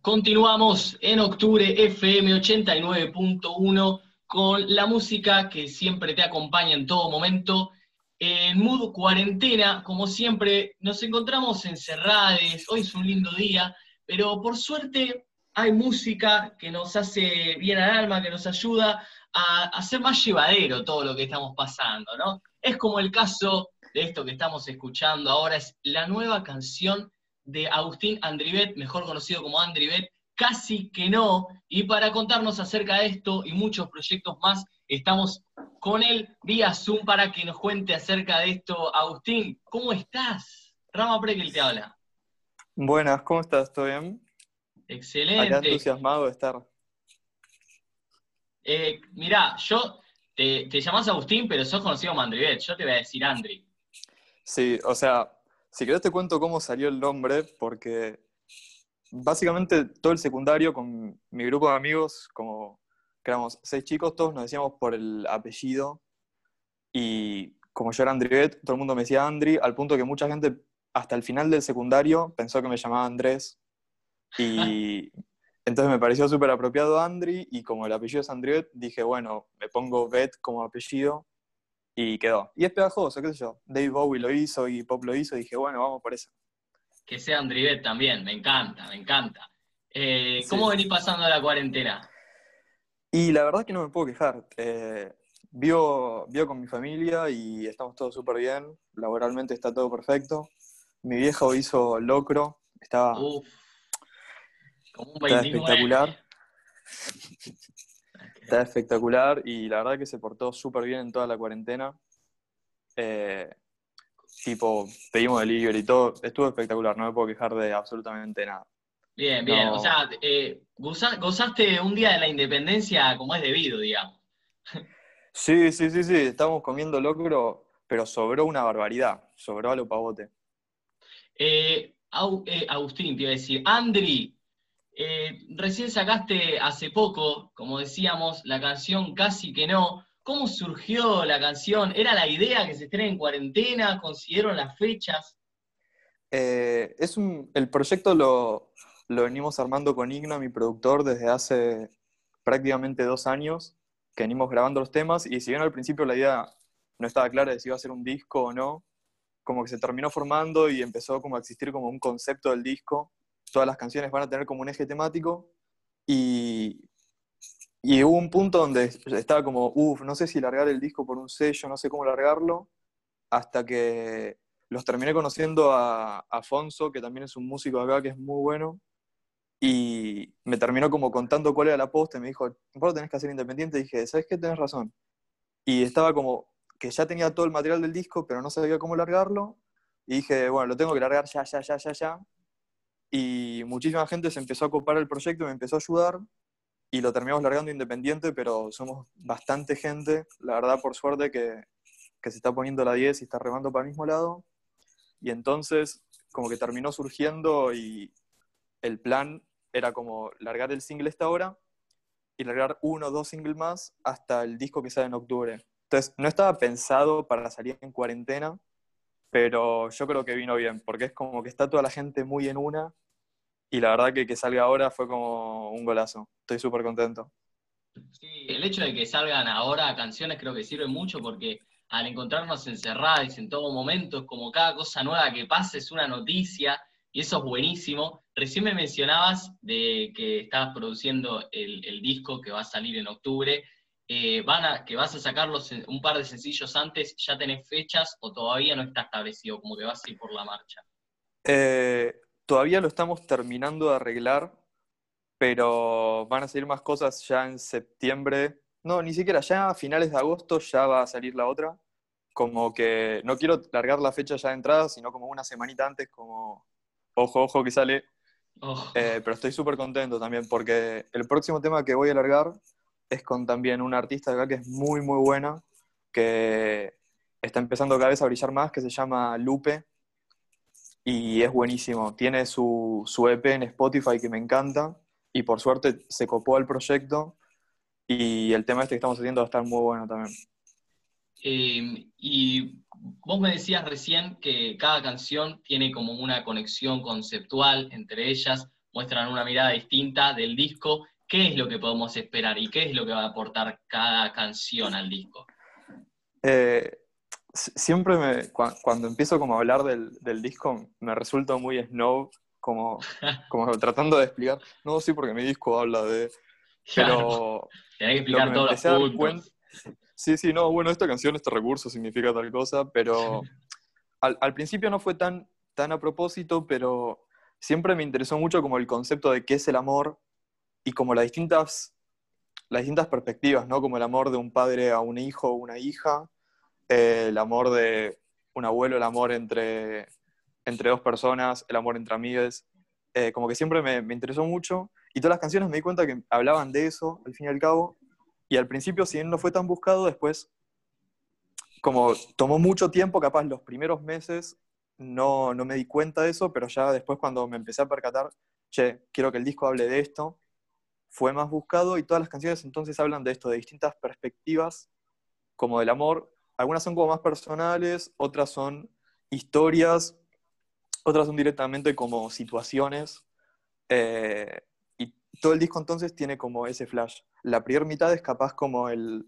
Continuamos en octubre FM 89.1 con la música que siempre te acompaña en todo momento. En Mood Cuarentena, como siempre, nos encontramos encerrados. Hoy es un lindo día, pero por suerte hay música que nos hace bien al alma, que nos ayuda a hacer más llevadero todo lo que estamos pasando, ¿no? Es como el caso de esto que estamos escuchando ahora, es la nueva canción de Agustín Andrivet, mejor conocido como Andrivet, Casi que no. Y para contarnos acerca de esto y muchos proyectos más, estamos con él vía Zoom para que nos cuente acerca de esto. Agustín, ¿cómo estás? Rama Prekel te habla. Buenas, ¿cómo estás? ¿Todo bien? Excelente. Acá entusiasmado de estar. Eh, mirá, yo te, te llamás Agustín, pero sos conocido como Andrivet. Yo te voy a decir Andri. Sí, o sea, si querés te cuento cómo salió el nombre, porque básicamente todo el secundario con mi grupo de amigos, como que éramos seis chicos, todos nos decíamos por el apellido. Y como yo era Andrivet, todo el mundo me decía Andri, al punto que mucha gente hasta el final del secundario pensó que me llamaba Andrés. Y entonces me pareció súper apropiado Andri, y como el apellido es Andrivet, dije, bueno, me pongo Bet como apellido y quedó. Y es pegajoso, qué sé yo. Dave Bowie lo hizo y Pop lo hizo y dije, bueno, vamos por eso. Que sea Andrivet también, me encanta, me encanta. Eh, ¿Cómo venís pasando la cuarentena? Y la verdad que no me puedo quejar. Eh, vivo, con mi familia y estamos todos súper bien. Laboralmente está todo perfecto. Mi viejo hizo locro, estaba, como un estaba espectacular. Está espectacular y la verdad que se portó súper bien en toda la cuarentena. Eh, tipo, pedimos delivery y todo, estuvo espectacular, no me puedo quejar de absolutamente nada. Bien, bien, o sea, eh, gozaste un día de la independencia como es debido, digamos. Sí, sí, sí, sí, estamos comiendo locro, pero sobró una barbaridad, sobró a lo pavote. Eh, Agustín, te iba a decir, Andri, eh, recién sacaste hace poco, como decíamos, la canción Casi que no. ¿Cómo surgió la canción? ¿Era la idea que se estrene en cuarentena? ¿Consiguieron las fechas? Eh, es el proyecto lo, venimos armando con Igna, mi productor, desde hace prácticamente dos años, que venimos grabando los temas, y si bien al principio la idea no estaba clara de si iba a ser un disco o no, como que se terminó formando y empezó como a existir como un concepto del disco, todas las canciones van a tener como un eje temático y, y hubo un punto donde estaba como, uff, no sé si largar el disco por un sello, no sé cómo largarlo, hasta que los terminé conociendo a, Afonso, que también es un músico acá que es muy bueno, y me terminó como contando cuál era la posta, y me dijo, vos lo tenés que hacer independiente, y dije, ¿sabes qué? Tenés razón. Y estaba como que ya tenía todo el material del disco, pero no sabía cómo largarlo, y dije, bueno, lo tengo que largar ya, ya, ya, ya, ya, y muchísima gente se empezó a ocupar el proyecto, me empezó a ayudar y lo terminamos largando independiente, pero somos bastante gente, la verdad por suerte que, que se está poniendo la 10 y está remando para el mismo lado. Y entonces como que terminó surgiendo y el plan era como largar el single esta hora y largar uno o dos singles más hasta el disco que sale en octubre. Entonces no estaba pensado para salir en cuarentena, pero yo creo que vino bien, porque es como que está toda la gente muy en una, y la verdad que que salga ahora fue como un golazo. Estoy súper contento. Sí, el hecho de que salgan ahora canciones creo que sirve mucho porque al encontrarnos encerrados en todo momento, es como cada cosa nueva que pasa es una noticia, y eso es buenísimo. Recién me mencionabas de que estabas produciendo el, el disco que va a salir en octubre, eh, van a, que vas a sacarlos un par de sencillos antes, ¿ya tenés fechas o todavía no está establecido, como que vas a ir por la marcha? Eh, todavía lo estamos terminando de arreglar, pero van a salir más cosas ya en septiembre. No, ni siquiera, ya a finales de agosto ya va a salir la otra. Como que no quiero largar la fecha ya de entrada, sino como una semanita antes, como ojo, ojo que sale. Eh, pero estoy súper contento también porque el próximo tema que voy a largar es con también una artista acá que es muy, muy buena, que está empezando cada vez a brillar más, que se llama Lupe, y es buenísimo. Tiene su, su EP en Spotify que me encanta, y por suerte se copó al proyecto, y el tema este que estamos haciendo va a estar muy bueno también. Em, y vos me decías recién que cada canción tiene como una conexión conceptual entre ellas. muestran una mirada distinta del disco. ¿Qué es lo que podemos esperar y qué es lo que va a aportar cada canción al disco? Eh, siempre me, cuando empiezo como a hablar del, disco me resulta muy snob, como, como tratando de explicar, no, sí, porque mi disco habla de... Pero... Claro, que explicar todos los puntos. sí, sí, no, bueno, esta canción, este recurso significa tal cosa, pero al, al principio no fue tan, tan a propósito, pero siempre me interesó mucho como el concepto de qué es el amor y como las distintas, las distintas perspectivas, ¿no? Como el amor de un padre a un hijo o una hija, eh, el amor de un abuelo, el amor entre, entre dos personas, el amor entre amigas. Eh, como que siempre me, me, interesó mucho y todas las canciones me di cuenta que hablaban de eso, al fin y al cabo. Y al principio, si bien no fue tan buscado, después, como tomó mucho tiempo, capaz los primeros meses no, no me di cuenta de eso, pero ya después cuando me empecé a percatar, che, quiero que el disco hable de esto, fue más buscado y todas las canciones entonces hablan de esto, de distintas perspectivas, como del amor. Algunas son como más personales, otras son historias, otras son directamente como situaciones. Eh, y todo el disco entonces tiene como ese flash. La primera mitad es capaz como el,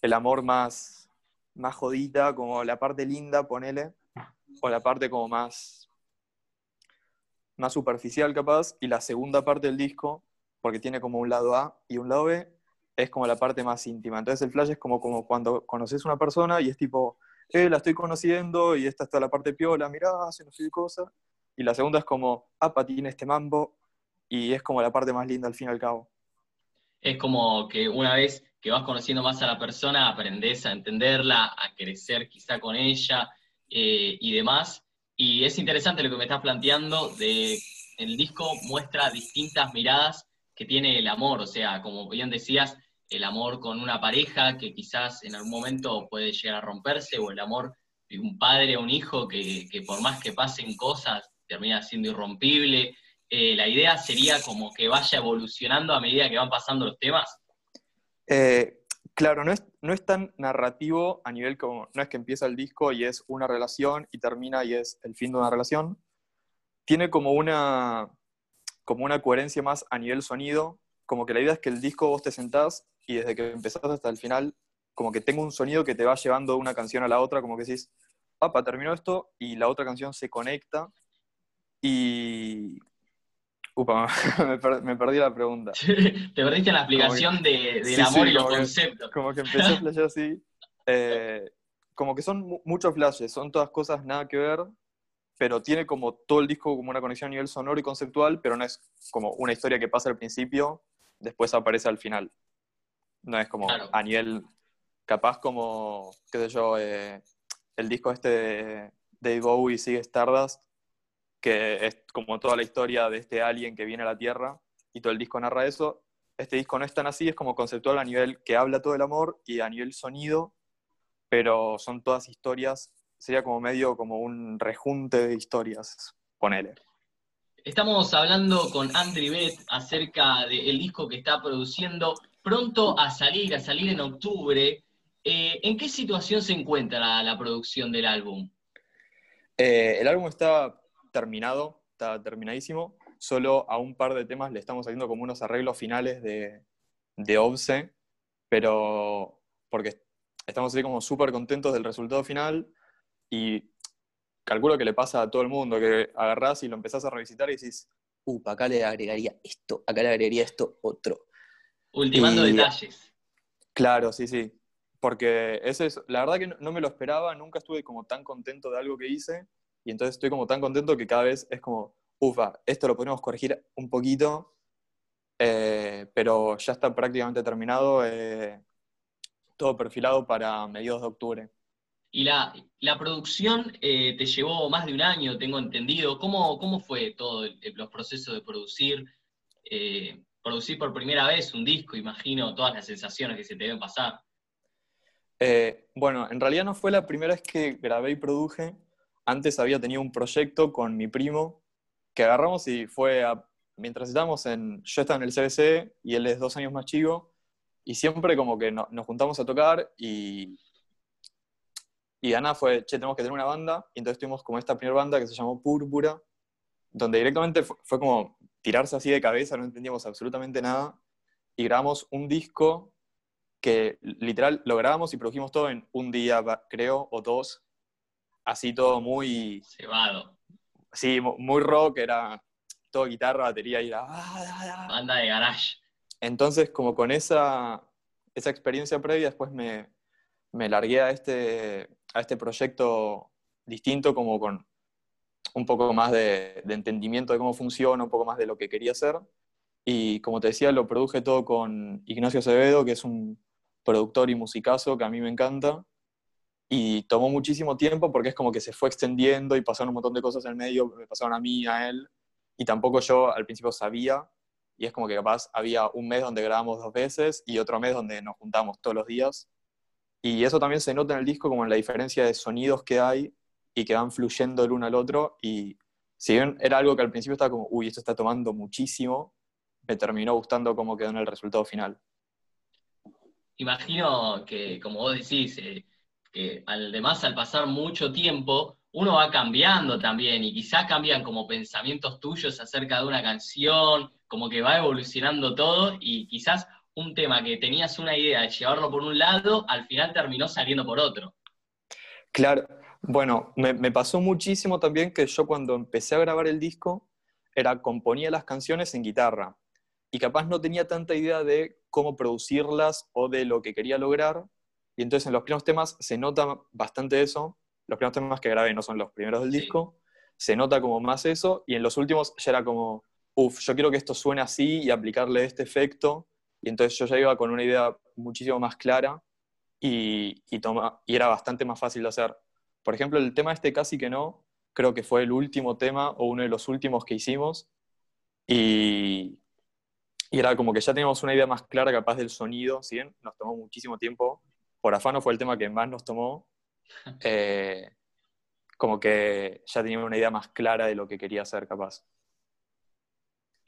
el amor más, más jodida, como la parte linda, ponele o la parte como más, más superficial capaz, y la segunda parte del disco, porque tiene como un lado A y un lado B, es como la parte más íntima. Entonces el flash es como, como cuando conoces a una persona y es tipo, eh, la estoy conociendo y esta está la parte piola, mirá, hace no sé cosas. Y la segunda es como, ah, tiene este mambo, y es como la parte más linda al fin y al cabo. Es como que una vez que vas conociendo más a la persona, aprendes a entenderla, a crecer quizá con ella, eh, y demás. Y es interesante lo que me estás planteando de el disco muestra distintas miradas que tiene el amor, o sea, como bien decías, el amor con una pareja que quizás en algún momento puede llegar a romperse, o el amor de un padre o un hijo que, por más que pasen cosas termina siendo irrompible. Eh, la idea sería como que vaya evolucionando a medida que van pasando los temas. Eh, Claro, no es, no es tan narrativo a nivel como, no es que empieza el disco y es una relación y termina y es el fin de una relación. Tiene como una, como una coherencia más a nivel sonido, como que la idea es que el disco vos te sentás y desde que empezás hasta el final, como que tengo un sonido que te va llevando una canción a la otra, como que decís, papá, terminó esto y la otra canción se conecta. Y, Upa, me, perdí la pregunta. te perdiste la explicación de, del amor y los conceptos. como que empecé a flashear así. Eh, como que son muchos flashes, son todas cosas nada que ver, pero tiene como todo el disco como una conexión a nivel sonoro y conceptual, pero no es como una historia que pasa al principio, después aparece al final. No es como a nivel, capaz como, qué sé yo, eh, el disco este de Dave Bowie sigue Stardust, que es como toda la historia de este alien que viene a la Tierra y todo el disco narra eso. Este disco no es tan así, es como conceptual a nivel que habla todo el amor y a nivel sonido, pero son todas historias, sería como medio como un rejunte de historias, ponele. Estamos hablando con Andri Beth acerca del disco que está produciendo, pronto a salir, a salir en octubre. Eh, ¿En qué situación se encuentra la, producción del álbum? Eh, el álbum está terminado, está terminadísimo. Solo a un par de temas le estamos haciendo como unos arreglos finales de, de OBSE, pero porque estamos así como súper contentos del resultado final y calculo que le pasa a todo el mundo, que agarrás y lo empezás a revisitar y decís, uh, acá le agregaría esto, acá le agregaría esto otro. Ultimando detalles. Claro, sí, sí. Porque ese es, la verdad que no me lo esperaba, nunca estuve como tan contento de algo que hice y entonces estoy como tan contento que cada vez es como, ufa, esto lo podemos corregir un poquito, eh, pero ya está prácticamente terminado, eh, todo perfilado para mediados de octubre. Y la, la producción eh, te llevó más de un año, tengo entendido. ¿Cómo, cómo fue todo los procesos de producir? producir por primera vez un disco, imagino todas las sensaciones que se te deben pasar. bueno, en realidad no fue la primera vez que grabé y produje, antes había tenido un proyecto con mi primo que agarramos y fue mientras estábamos en, yo estaba en el CBC y él es dos años más chico, y siempre como que nos juntamos a tocar y, y Ana fue, che, tenemos que tener una banda, y entonces tuvimos como esta primera banda que se llamó Púrpura, donde directamente fue, como, tirarse así de cabeza, no entendíamos absolutamente nada, y grabamos un disco que literal lo grabamos y produjimos todo en un día, creo, o dos, así todo muy... Cebado. Sí, muy rock, era todo guitarra, batería y era... Banda de garage. Entonces, como con esa, esa experiencia previa, después me, me largué a este, a este proyecto distinto, como con un poco más de, entendimiento de cómo funciona, un poco más de lo que quería hacer. Y como te decía, lo produje todo con Ignacio Acevedo, que es un productor y musicazo que a mí me encanta. Y tomó muchísimo tiempo porque es como que se fue extendiendo y pasaron un montón de cosas en el medio, me pasaron a mí, a él. Y tampoco yo al principio sabía. Y es como que capaz había un mes donde grabamos dos veces y otro mes donde nos juntamos todos los días. Y eso también se nota en el disco como en la diferencia de sonidos que hay y que van fluyendo el uno al otro. Y si bien era algo que al principio estaba como, uy, esto está tomando muchísimo, me terminó gustando cómo quedó en el resultado final. Imagino que, como vos decís, eh, que además al pasar mucho tiempo, uno va cambiando también y quizás cambian como pensamientos tuyos acerca de una canción, como que va evolucionando todo y quizás un tema que tenías una idea de llevarlo por un lado, al final terminó saliendo por otro. Claro, bueno, me, pasó muchísimo también que yo cuando empecé a grabar el disco, era componía las canciones en guitarra y capaz no tenía tanta idea de cómo producirlas o de lo que quería lograr. Y entonces en los primeros temas se nota bastante eso. Los primeros temas que grabé no son los primeros del disco. Se nota como más eso. Y en los últimos ya era como, uff, yo quiero que esto suene así y aplicarle este efecto. Y entonces yo ya iba con una idea muchísimo más clara y, y, toma, y era bastante más fácil de hacer. Por ejemplo, el tema este casi que no, creo que fue el último tema o uno de los últimos que hicimos. Y, y era como que ya teníamos una idea más clara capaz del sonido, ¿sí? nos tomó muchísimo tiempo. Por afano fue el tema que más nos tomó. Eh, como que ya teníamos una idea más clara de lo que quería hacer capaz.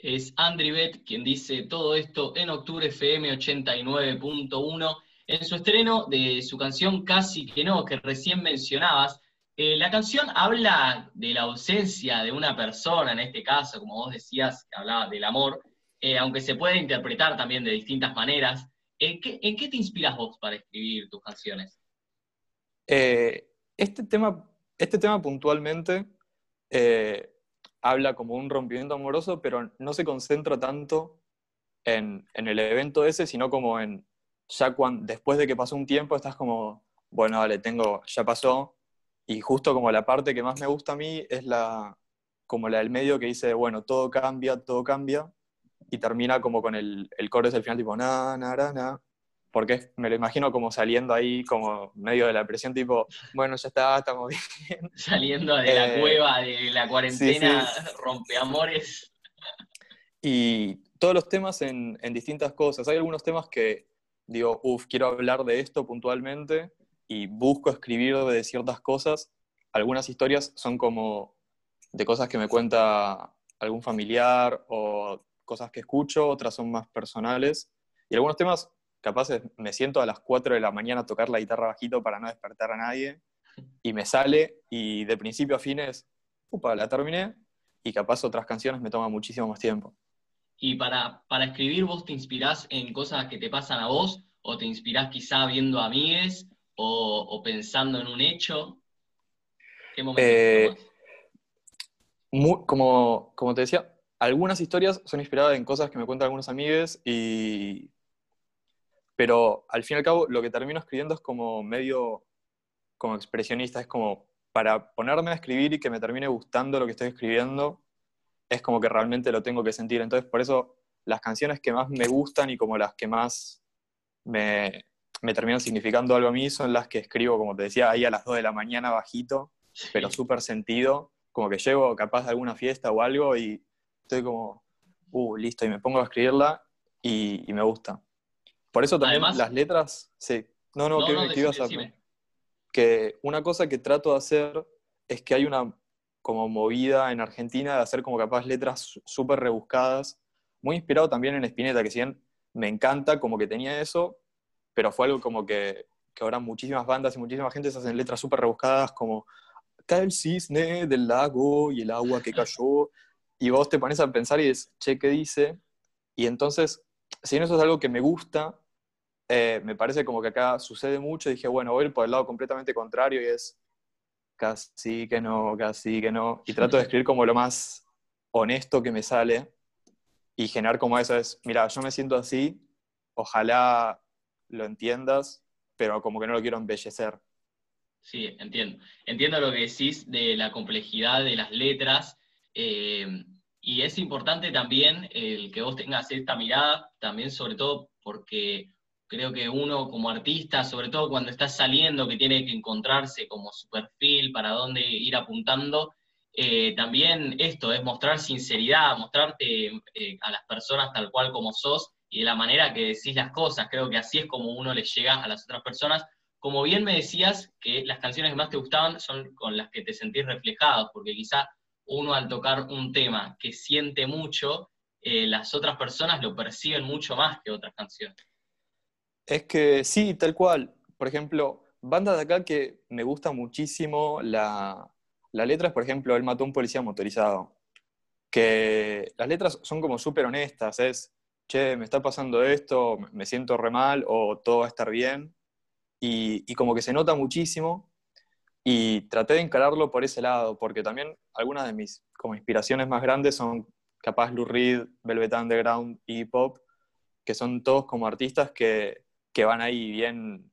Es Andri Bet quien dice todo esto en octubre FM 89.1 en su estreno de su canción Casi que no, que recién mencionabas, eh, la canción habla de la ausencia de una persona, en este caso, como vos decías, que hablaba del amor, eh, aunque se puede interpretar también de distintas maneras. ¿En qué, te inspiras vos para escribir tus canciones? Eh, este, tema, este tema puntualmente habla como un rompimiento amoroso, pero no se concentra tanto en, en el evento ese, sino como en ya cuando, después de que pasó un tiempo estás como, bueno, vale, tengo, ya pasó, y justo como la parte que más me gusta a mí es la, como la del medio que dice, bueno, todo cambia, todo cambia, y termina como con el, el coro del final, tipo, na, na, na, na, porque me lo imagino como saliendo ahí, como medio de la presión, tipo, bueno, ya está, estamos bien. Saliendo de la eh, cueva, de la cuarentena, rompeamores. Y todos los temas en, en distintas cosas. Hay algunos temas que digo, uff, quiero hablar de esto puntualmente y busco escribir de ciertas cosas. Algunas historias son como de cosas que me cuenta algún familiar o cosas que escucho, otras son más personales. Y algunos temas, capaz me siento a las 4 de la mañana a tocar la guitarra bajito para no despertar a nadie y me sale y de principio a fines, upa, la terminé y capaz otras canciones me toman muchísimo más tiempo. Y para, para escribir, ¿vos te inspirás en cosas que te pasan a vos? ¿O te inspirás quizá viendo amigues? O, o pensando en un hecho? ¿Qué momento eh, como, como te decía, algunas historias son inspiradas en cosas que me cuentan algunos amigues y... Pero al fin y al cabo, lo que termino escribiendo es como medio como expresionista, es como para ponerme a escribir y que me termine gustando lo que estoy escribiendo, es como que realmente lo tengo que sentir. Entonces, por eso las canciones que más me gustan y como las que más me, me terminan significando algo a mí son las que escribo, como te decía, ahí a las 2 de la mañana bajito, pero súper sentido, como que llego capaz de alguna fiesta o algo y estoy como, uh, listo, y me pongo a escribirla y, me gusta. Por eso también las letras, sí. No, no, ¿qué, ibas a Que una cosa que trato de hacer es que hay una como movida en Argentina de hacer como capaz letras súper rebuscadas, muy inspirado también en Spinetta, que si bien me encanta como que tenía eso, pero fue algo como que, que ahora muchísimas bandas y muchísima gente se hacen letras súper rebuscadas como cae el cisne del lago y el agua que cayó, y vos te pones a pensar y dices, che, ¿qué dice? Y entonces, si eso es algo que me gusta, eh, me parece como que acá sucede mucho, dije, bueno, voy por el lado completamente contrario y es casi que no, casi que no, y trato de escribir como lo más honesto que me sale y generar como eso es, mira, yo me siento así, ojalá lo entiendas, pero como que no lo quiero embellecer. Sí, entiendo. Entiendo lo que decís de la complejidad de las letras. Eh, y es importante también el que vos tengas esta mirada, también sobre todo porque creo que uno como artista, sobre todo cuando está saliendo, que tiene que encontrarse como su perfil, para dónde ir apuntando, eh, también esto es mostrar sinceridad, mostrarte eh, a las personas tal cual como sos y de la manera que decís las cosas. Creo que así es como uno le llega a las otras personas. Como bien me decías que las canciones que más te gustaban son con las que te sentís reflejado, porque quizá uno al tocar un tema que siente mucho, eh, las otras personas lo perciben mucho más que otras canciones. Es que sí, tal cual. Por ejemplo, bandas de acá que me gusta muchísimo la, la letra por ejemplo, Él mató a un policía motorizado. Que las letras son como súper honestas, es, che, me está pasando esto, me siento re mal o todo va a estar bien. Y, y como que se nota muchísimo. Y traté de encararlo por ese lado, porque también algunas de mis como inspiraciones más grandes son capaz Lou Reed, Velvet Underground y Pop, que son todos como artistas que, que van ahí bien,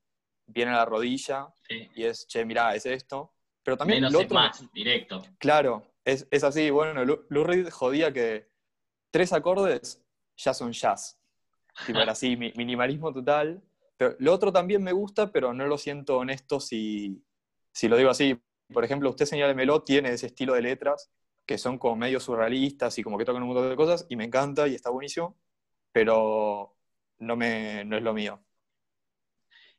bien a la rodilla. Y es, che, mirá, es esto. Pero también Menos otro, más, directo. Claro, es, así. Bueno, Lou Reed jodía que tres acordes ya son jazz. Tipo, era así, minimalismo total. Pero lo otro también me gusta, pero no lo siento honesto si, si lo digo así. Por ejemplo, usted señálemelo, tiene ese estilo de letras que son como medio surrealistas y como que tocan un montón de cosas y me encanta y está buenísimo, pero no, me, no es lo mío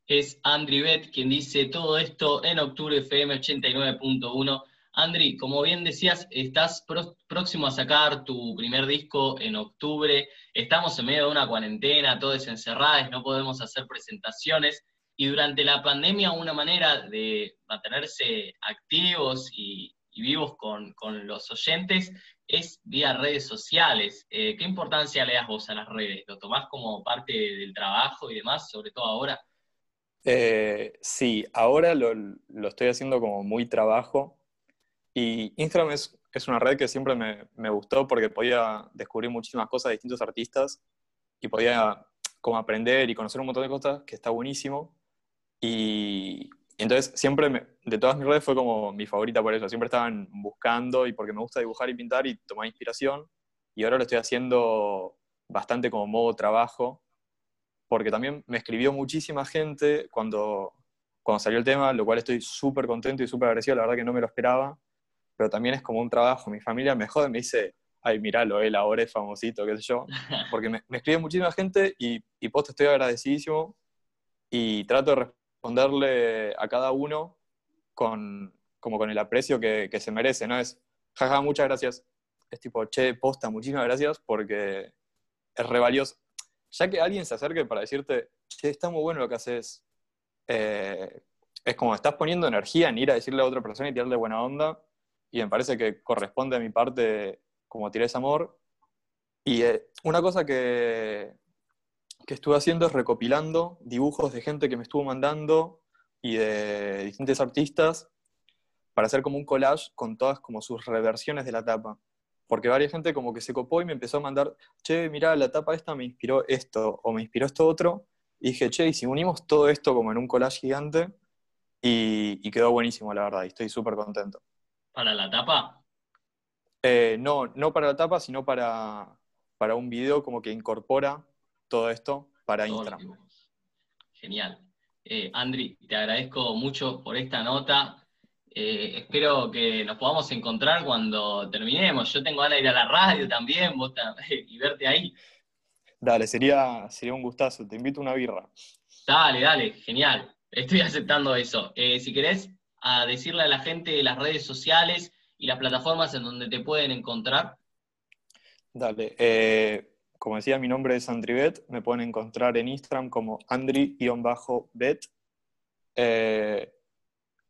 es Andri Bet, quien dice todo esto en octubre FM 89.1. Andri, como bien decías, estás próximo a sacar tu primer disco en octubre. Estamos en medio de una cuarentena, todos encerrados, no podemos hacer presentaciones. Y durante la pandemia, una manera de mantenerse activos y, vivos con, los oyentes es vía redes sociales. Eh, ¿Qué importancia le das vos a las redes? ¿Lo tomás como parte del trabajo y demás, sobre todo ahora? Eh, sí, ahora lo, estoy haciendo como muy trabajo y Instagram es, una red que siempre me, gustó porque podía descubrir muchísimas cosas de distintos artistas y podía como aprender y conocer un montón de cosas que está buenísimo. Y, entonces siempre de todas mis redes fue como mi favorita por eso. Siempre estaban buscando y porque me gusta dibujar y pintar y tomar inspiración. Y ahora lo estoy haciendo bastante como modo trabajo porque también me escribió muchísima gente cuando, cuando salió el tema, lo cual estoy súper contento y súper agradecido, la verdad que no me lo esperaba, pero también es como un trabajo. Mi familia me jode, me dice, ay, míralo, él ahora es famosito, qué sé yo, porque me, me escribe muchísima gente y, y post estoy agradecidísimo y trato de responderle a cada uno con, como con el aprecio que, que se merece, ¿no? Es, jaja, muchas gracias. Es tipo, che, posta, muchísimas gracias porque es re valioso ya que alguien se acerque para decirte, che, está muy bueno lo que haces, eh, es como estás poniendo energía en ir a decirle a otra persona y tirarle buena onda, y me parece que corresponde a mi parte como tirar ese amor. Y eh, una cosa que, que estuve haciendo es recopilando dibujos de gente que me estuvo mandando y de distintos artistas para hacer como un collage con todas como sus reversiones de la tapa porque varias gente como que se copó y me empezó a mandar, che, mira, la tapa esta me inspiró esto, o me inspiró esto otro, y dije, che, y si unimos todo esto como en un collage gigante, y, quedó buenísimo, la verdad, y estoy súper contento. ¿Para la tapa? Eh, no, no para la tapa, sino para, para un video como que incorpora todo esto para Instagram. Genial. Eh, Andri, te agradezco mucho por esta nota. Eh, espero que nos podamos encontrar cuando terminemos. Yo tengo ganas de ir a la radio también vos y verte ahí. Dale, sería, sería un gustazo. Te invito a una birra. Dale, dale, genial. Estoy aceptando eso. Eh, si querés a decirle a la gente las redes sociales y las plataformas en donde te pueden encontrar. Dale. Eh, como decía, mi nombre es Andribet. Me pueden encontrar en Instagram como andri-bet.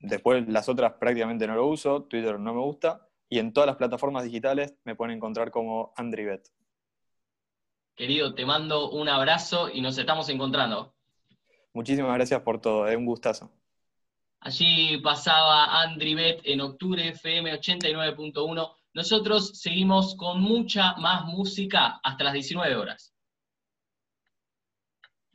Después las otras prácticamente no lo uso, Twitter no me gusta, y en todas las plataformas digitales me pueden encontrar como Andribet. Querido, te mando un abrazo y nos estamos encontrando. Muchísimas gracias por todo, es un gustazo. Allí pasaba Andribet en octubre FM 89.1. Nosotros seguimos con mucha más música hasta las 19 horas.